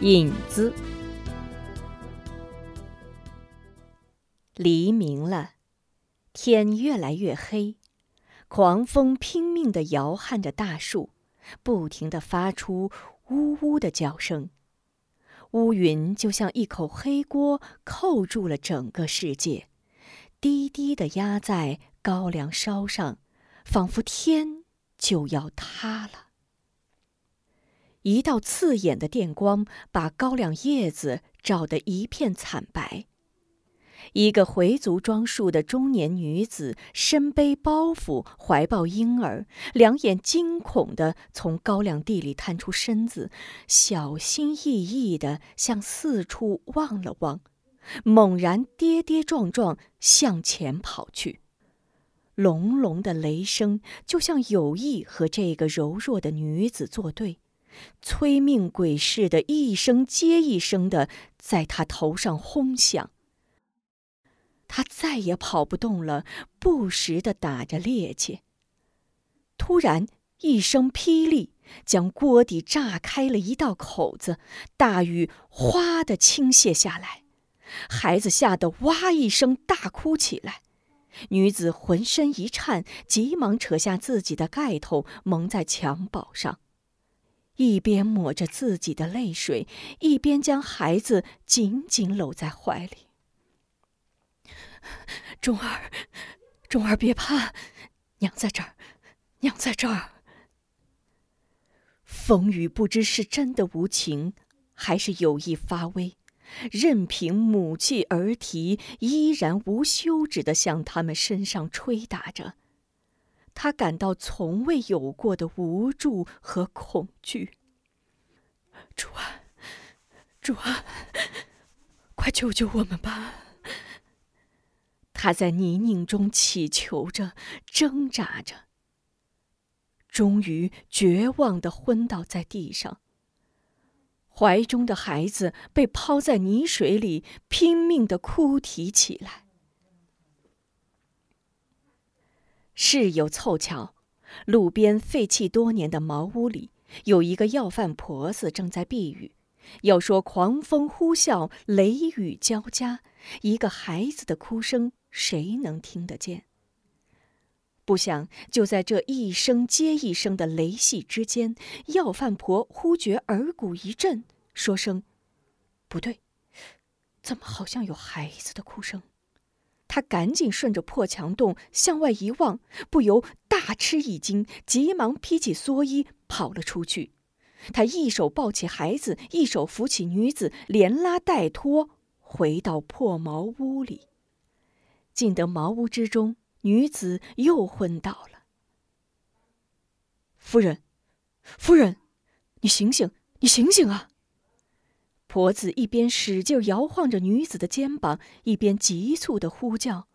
影子。黎明了，天越来越黑，狂风拼命地摇撼着大树，不停地发出呜呜的叫声。乌云就像一口黑锅，扣住了整个世界，低低地压在高粱梢上，仿佛天就要塌了。一道刺眼的电光把高粱叶子照得一片惨白。一个回族装束的中年女子身背包袱，怀抱婴儿，两眼惊恐地从高粱地里探出身子，小心翼翼地向四处望了望，猛然跌跌撞撞向前跑去。隆隆的雷声就像有意和这个柔弱的女子作对。催命鬼似的，一声接一声的在他头上轰响。他再也跑不动了，不时的打着趔趄。突然一声霹雳，将锅底炸开了一道口子，大雨哗的倾泻下来，孩子吓得哇一声大哭起来。女子浑身一颤，急忙扯下自己的盖头蒙在襁褓上。一边抹着自己的泪水，一边将孩子紧紧搂在怀里。钟儿，钟儿，别怕，娘在这儿，娘在这儿。风雨不知是真的无情，还是有意发威，任凭母气儿啼，依然无休止的向他们身上吹打着。他感到从未有过的无助和恐惧。主啊，主啊，快救救我们吧！他在泥泞中祈求着，挣扎着，终于绝望的昏倒在地上。怀中的孩子被抛在泥水里，拼命的哭啼起来。事有凑巧，路边废弃多年的茅屋里，有一个要饭婆子正在避雨。要说狂风呼啸，雷雨交加，一个孩子的哭声，谁能听得见？不想就在这一声接一声的雷戏之间，要饭婆忽觉耳骨一震，说声：“不对，怎么好像有孩子的哭声？”他赶紧顺着破墙洞向外一望，不由大吃一惊，急忙披起蓑衣跑了出去。他一手抱起孩子，一手扶起女子，连拉带拖回到破茅屋里。进得茅屋之中，女子又昏倒了。夫人，夫人，你醒醒，你醒醒啊！婆子一边使劲摇晃着女子的肩膀，一边急促的呼叫。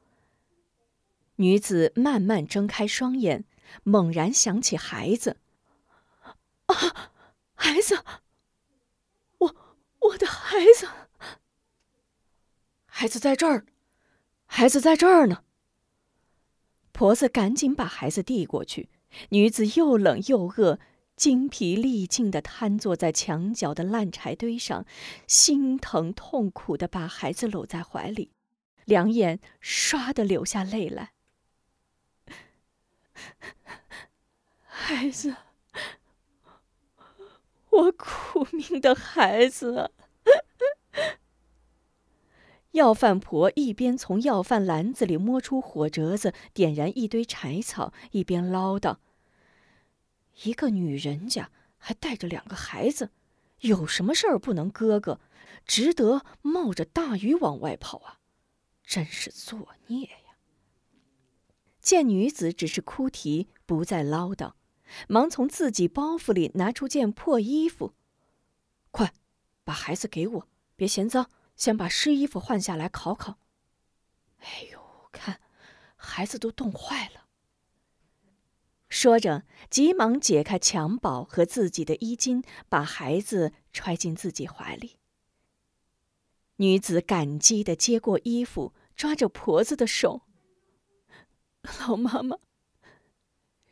女子慢慢睁开双眼，猛然想起孩子。啊，孩子！我我的孩子！孩子在这儿，孩子在这儿呢。婆子赶紧把孩子递过去，女子又冷又饿。精疲力尽的瘫坐在墙角的烂柴堆上，心疼痛苦的把孩子搂在怀里，两眼唰的流下泪来。孩子，我苦命的孩子。要饭婆一边从要饭篮子里摸出火折子，点燃一堆柴草，一边唠叨。一个女人家还带着两个孩子，有什么事儿不能哥哥，值得冒着大雨往外跑啊？真是作孽呀！见女子只是哭啼，不再唠叨，忙从自己包袱里拿出件破衣服，快，把孩子给我，别嫌脏，先把湿衣服换下来烤烤。哎呦，看，孩子都冻坏了。说着，急忙解开襁褓和自己的衣襟，把孩子揣进自己怀里。女子感激的接过衣服，抓着婆子的手：“老妈妈，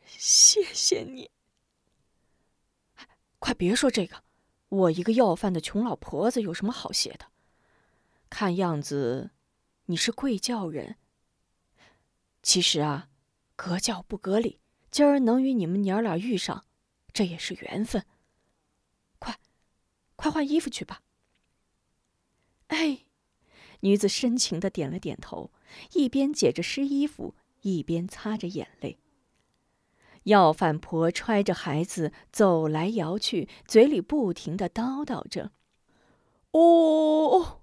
谢谢你。快别说这个，我一个要饭的穷老婆子有什么好谢的？看样子，你是贵教人。其实啊，隔教不隔理，今儿能与你们娘俩遇上，这也是缘分。快，快换衣服去吧。哎，女子深情的点了点头，一边解着湿衣服，一边擦着眼泪。要饭婆揣着孩子走来摇去，嘴里不停的叨叨着：“哦哦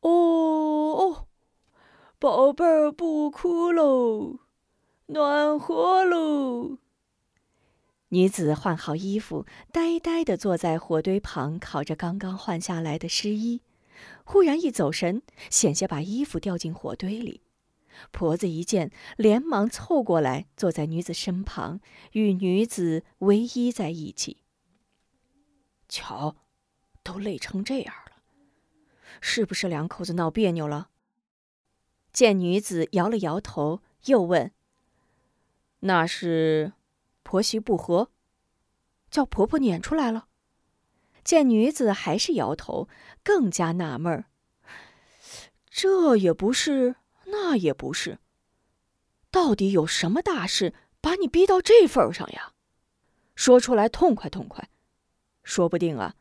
哦哦，宝贝儿不哭喽，暖和喽。”女子换好衣服，呆呆的坐在火堆旁，烤着刚刚换下来的湿衣。忽然一走神，险些把衣服掉进火堆里。婆子一见，连忙凑过来，坐在女子身旁，与女子偎依在一起。瞧，都累成这样了，是不是两口子闹别扭了？见女子摇了摇头，又问：“那是婆媳不和，叫婆婆撵出来了？”见女子还是摇头，更加纳闷儿。这也不是。那也不是。到底有什么大事把你逼到这份上呀？说出来痛快痛快，说不定啊，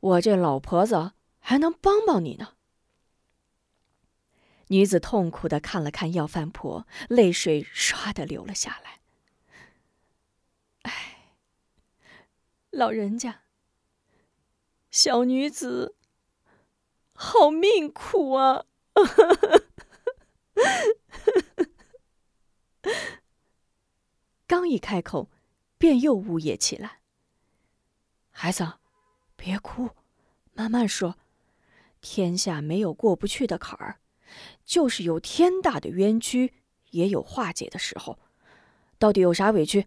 我这老婆子还能帮帮你呢。女子痛苦的看了看要饭婆，泪水唰的流了下来。哎，老人家，小女子好命苦啊！刚一开口，便又呜咽起来。孩子，别哭，慢慢说。天下没有过不去的坎儿，就是有天大的冤屈，也有化解的时候。到底有啥委屈，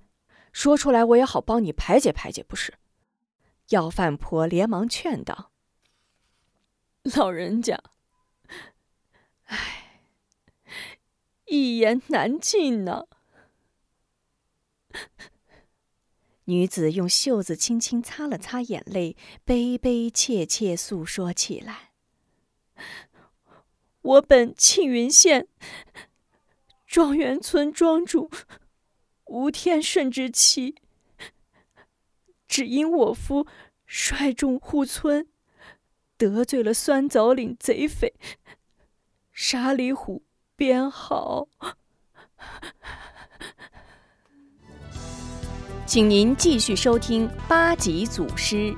说出来我也好帮你排解排解，不是？要饭婆连忙劝道：“老人家，唉，一言难尽呢。”女子用袖子轻轻擦了擦眼泪，悲悲切切诉说起来：“我本庆云县庄园村庄主吴天顺之妻，只因我夫率众护村，得罪了酸枣岭贼匪沙里虎边好。”请您继续收听八级祖师。